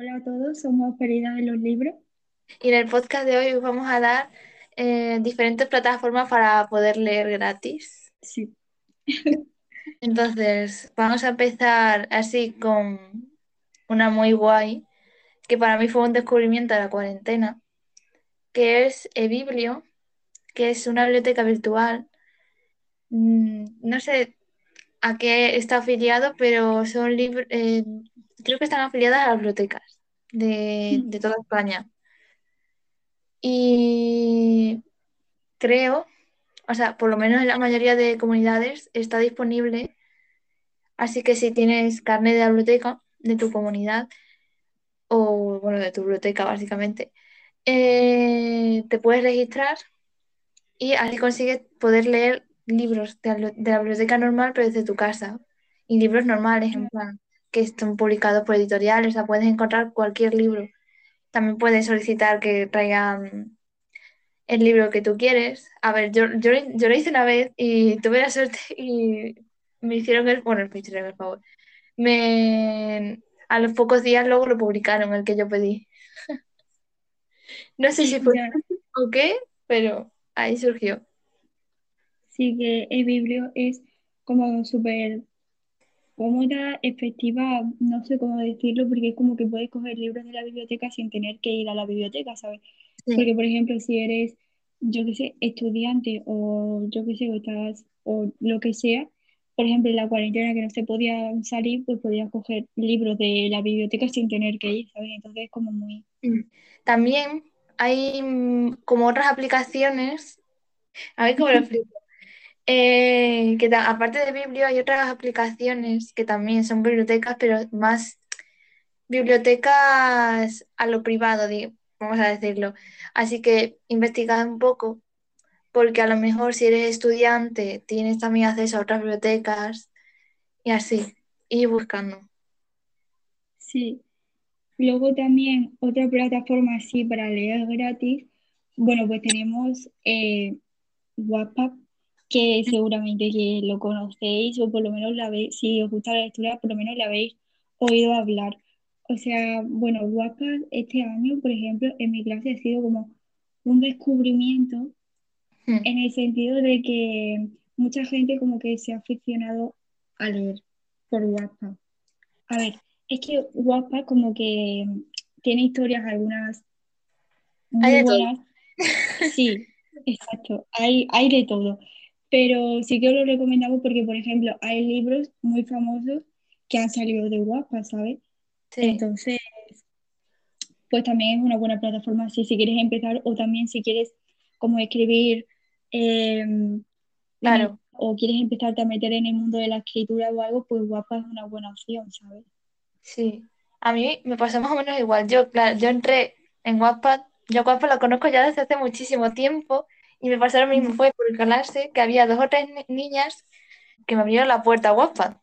Hola a todos, somos Perdidas en los Libros. Y en el podcast de hoy os vamos a dar eh, diferentes plataformas para poder leer gratis. Sí. Entonces, vamos a empezar así con una muy guay, que para mí fue un descubrimiento de la cuarentena, que es eBiblio, que es una biblioteca virtual. Mm, no sé a qué está afiliado, pero son libros, eh, creo que están afiliadas a las bibliotecas de, de toda España. Y creo, o sea, por lo menos en la mayoría de comunidades está disponible. Así que si tienes carnet de la biblioteca de tu comunidad, o bueno, de tu biblioteca básicamente, eh, te puedes registrar y así consigues poder leer libros de la, de la biblioteca normal, pero desde tu casa. Y libros normales, en plan, que están publicados por editoriales, o sea, puedes encontrar cualquier libro. También puedes solicitar que traigan el libro que tú quieres. A ver, yo, yo, yo lo hice una vez y tuve la suerte y me hicieron el, bueno, me hicieron el favor. Me, a los pocos días luego lo publicaron, el que yo pedí. No sé si fue o qué, pero ahí surgió. sí que eBiblio es como súper cómoda, efectiva, no sé cómo decirlo, porque es como que puedes coger libros de la biblioteca sin tener que ir a la biblioteca, ¿sabes? Sí, Porque, por ejemplo, si eres, yo qué sé, estudiante o yo qué sé, o estás, o lo que sea, por ejemplo, en la cuarentena que no se podía salir, pues podías coger libros de la biblioteca sin tener que ir, ¿sabes? Entonces es como muy... Mm. También hay mm, como otras aplicaciones, a ver cómo lo explico. Eh, que aparte de Biblio hay otras aplicaciones que también son bibliotecas, pero más bibliotecas a lo privado, vamos a decirlo. Así que investigad un poco, porque a lo mejor si eres estudiante tienes también acceso a otras bibliotecas y así, y buscando. Sí. Luego también otra plataforma así para leer gratis, bueno, pues tenemos eh, Wattpad, que seguramente que lo conocéis o por lo menos la habéis, si os gusta la lectura, por lo menos la habéis oído hablar. O sea, bueno, Wattpad este año, por ejemplo, en mi clase ha sido como un descubrimiento Mm. en el sentido de que mucha gente como que se ha aficionado a leer por Wattpad. A ver, es que Wattpad como que tiene historias algunas muy buenas. Sí, exacto, hay, hay de todo. Pero sí que os lo recomendamos porque, por ejemplo, hay libros muy famosos que han salido de Wattpad, ¿sabes? Sí, Entonces, pues también es una buena plataforma así si quieres empezar o también si quieres como escribir eh, el- claro. o quieres empezarte a meter en el mundo de la escritura o algo, pues Wattpad es una buena opción, ¿sabes? Sí, a mí me pasó más o menos igual. Yo, claro, yo entré en Wattpad, yo Wattpad lo conozco ya desde hace muchísimo tiempo y me pasó lo mismo, fue por clase que había dos o tres ni- niñas que me abrieron la puerta a Wattpad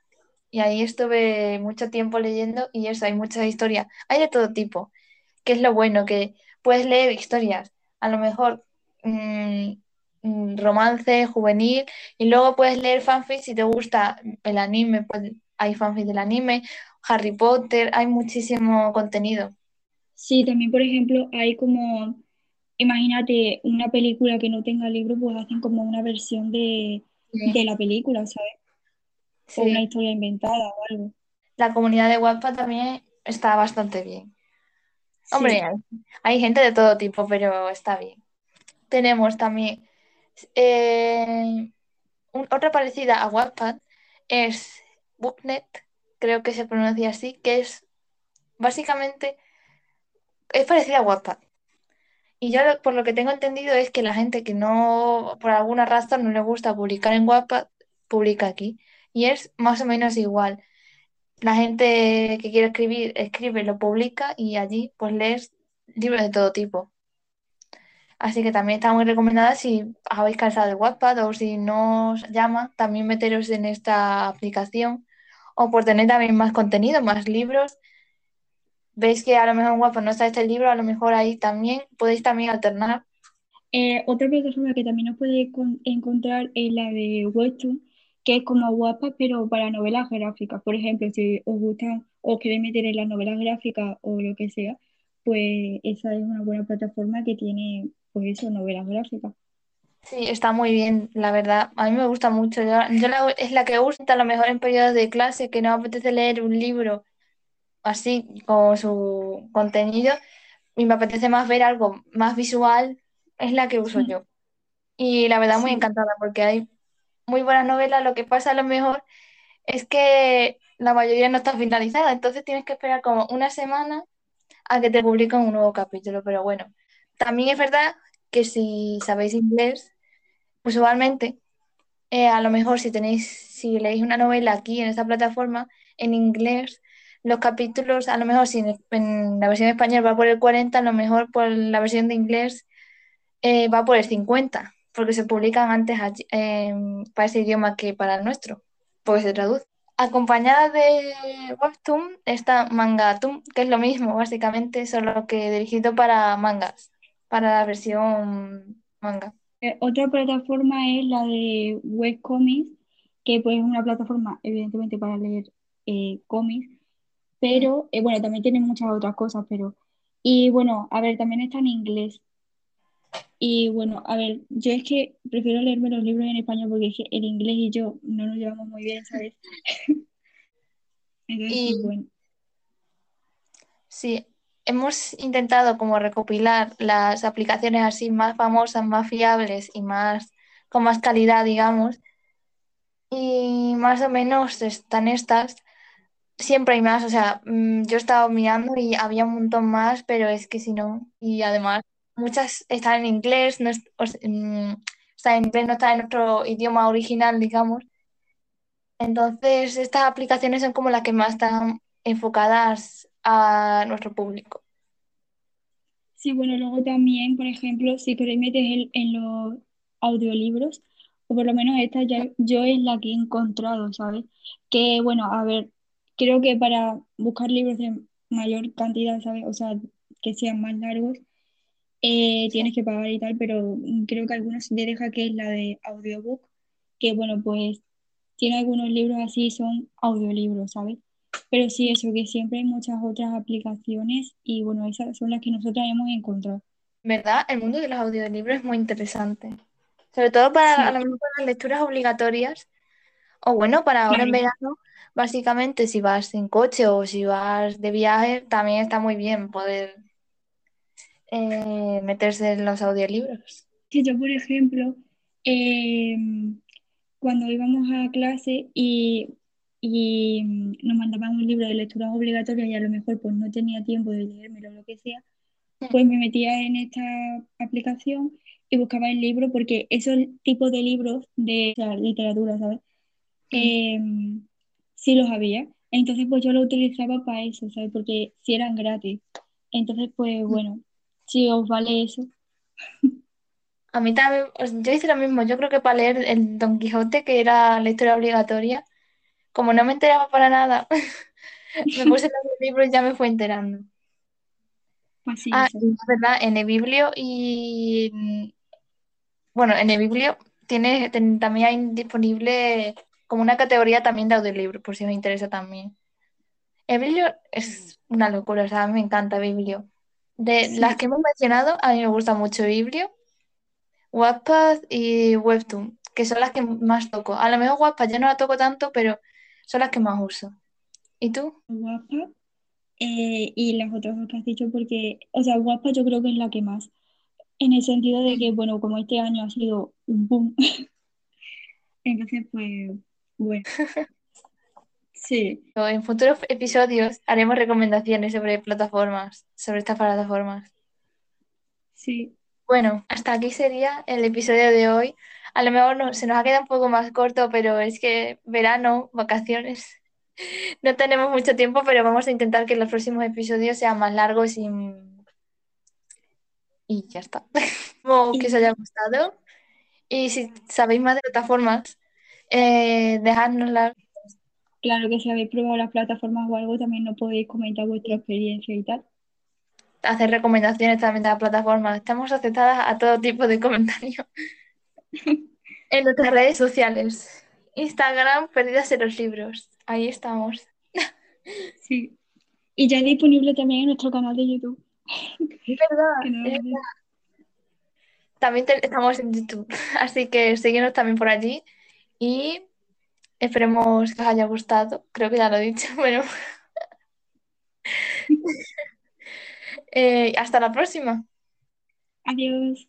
y ahí estuve mucho tiempo leyendo y eso, hay muchas historias, hay de todo tipo, que es lo bueno, que puedes leer historias, a lo mejor mm, mm, romance, juvenil y luego puedes leer fanfic si te gusta el anime, pues hay fanfic del anime Harry Potter, hay muchísimo contenido. Sí, también, por ejemplo, hay como, imagínate, una película que no tenga libro, pues hacen como una versión de, de la película, ¿sabes? O una historia inventada o algo. La comunidad de Wattpad también está bastante bien. Hombre, Sí, hay, hay gente de todo tipo, pero está bien. Tenemos también eh, un- otra parecida a Wattpad es Booknet, creo que se pronuncia así, que es básicamente es parecida a Wattpad. Y yo por lo que tengo entendido es que la gente que no, por alguna razón no le gusta publicar en Wattpad, publica aquí. Y es más o menos igual. La gente que quiere escribir, escribe, lo publica y allí pues lees libros de todo tipo. Así que también está muy recomendada si habéis cansado de Wattpad o si no os llama, también meteros en esta aplicación o por tener también más contenido, más libros. Veis que a lo mejor en Wattpad no está este libro, a lo mejor ahí también podéis también alternar. Eh, otra plataforma que también nos puede con- encontrar es la de Webtoon, que es como guapa, pero para novelas gráficas. Por ejemplo, si os gustan o queréis meter en las novelas gráficas o lo que sea, pues esa es una buena plataforma que tiene, pues eso, novelas gráficas. Sí, está muy bien, la verdad. A mí me gusta mucho. Yo, yo la- es la que uso a lo mejor en periodos de clase que no apetece leer un libro así con su contenido y me apetece más ver algo más visual, es la que uso Sí, yo. Y la verdad muy sí, encantada porque hay muy buenas novelas. Lo que pasa a lo mejor es que la mayoría no está finalizada, entonces tienes que esperar como una semana a que te publiquen un nuevo capítulo. Pero bueno, también es verdad que si sabéis inglés, usualmente eh, a lo mejor si tenéis, si leéis una novela aquí en esta plataforma en inglés, los capítulos, a lo mejor si en, la versión española va por el 40, a lo mejor por la versión de inglés eh, va por el 50, porque se publican antes para ese idioma que para el nuestro, porque se traduce. Acompañada de Webtoon está Mangatum, que es lo mismo, básicamente, solo que dirigido para mangas, para la versión manga. Eh, otra plataforma es la de webcomics, que pues es una plataforma evidentemente para leer eh, cómics. Pero eh, bueno, también tiene muchas otras cosas, pero... Y bueno, a ver, también está en inglés. Y bueno, a ver, yo es que prefiero leerme los libros en español porque es que el inglés y yo no nos llevamos muy bien, ¿sabes? Entonces, Y bueno, Sí, hemos intentado como recopilar las aplicaciones así más famosas, más fiables y más con más calidad, digamos, y más o menos están estas. Siempre hay más, o sea, mm, yo he estado mirando y había un montón más, pero es que si no, y además muchas están en inglés, no es- o se- mm, en inglés, no están en otro idioma original, digamos. Entonces, estas aplicaciones son como las que más están enfocadas a nuestro público. sí, bueno, luego también, por ejemplo, si queréis meter el- en los audiolibros, o por lo menos esta ya, yo es la que he encontrado, ¿sabes? Que bueno, a ver, creo que para buscar libros de mayor cantidad, ¿sabes? O sea, que sean más largos, eh, tienes que pagar y tal, pero creo que algunos te deja que es la de audiobook, que bueno, pues tiene algunos libros así, son audiolibros, ¿sabes? Pero sí, eso, que siempre hay muchas otras aplicaciones y bueno, esas son las que nosotros hemos encontrado. ¿Verdad? El mundo de los audiolibros es muy interesante. Sobre todo para a lo mejor para las lecturas obligatorias. O bueno, para ahora en verano, básicamente si vas en coche o si vas de viaje, también está muy bien poder eh, meterse en los audiolibros. Que yo, por ejemplo, eh, cuando íbamos a clase y, y mm, nos mandaban un libro de lecturas obligatorias y a lo mejor pues no tenía tiempo de leérmelo o lo que sea, pues me metía en esta aplicación y buscaba el libro porque esos tipos de libros de o sea, literatura, ¿sabes? Mm. Eh, sí los había. Entonces pues yo lo utilizaba para eso, ¿sabes? Porque si eran gratis. Entonces pues bueno, si os vale eso, A mí también, pues, yo hice lo mismo. Yo creo que para leer el Don Quijote, que era lectura obligatoria, como no me enteraba para nada, me puse el libro y ya me fue enterando. pues sí, Ah, es verdad, en el Biblio y mm, bueno, en el Biblio tiene, ten- también hay disponible como una categoría también de audiolibros, por si os interesa también. El Biblio es una locura, o sea, a mí me encanta Biblio. De las que hemos mencionado, a mí me gusta mucho Biblio, Wattpad y Webtoon, que son las que más toco. A lo mejor Wattpad yo no la toco tanto, pero son las que más uso. ¿Y tú? guapa. Eh, y las otras que has dicho porque, o sea, guapa yo creo que es la que más, en el sentido de que, bueno, como este año ha sido un boom, entonces pues, bueno, sí, En futuros episodios haremos recomendaciones sobre plataformas, sobre estas plataformas. sí. Bueno, hasta aquí sería el episodio de hoy. A lo mejor no- se nos ha quedado un poco más corto, pero es que verano, vacaciones, no tenemos mucho tiempo, pero vamos a intentar que los próximos episodios sean más largos y, y ya está. Espero que os haya gustado. Y si sabéis más de plataformas, eh, dejádnoslas, claro que si habéis probado las plataformas o algo, también nos podéis comentar vuestra experiencia y tal. hacer recomendaciones también de las plataformas. Estamos aceptadas a todo tipo de comentarios en nuestras redes sociales. Instagram, Perdidas en los Libros. Ahí estamos. Sí. Y ya disponible también en nuestro canal de YouTube. Es verdad, no es. También te- estamos en YouTube, así que síguenos también por allí y esperemos que os haya gustado. Creo que ya lo he dicho, pero eh, hasta la próxima. Adiós.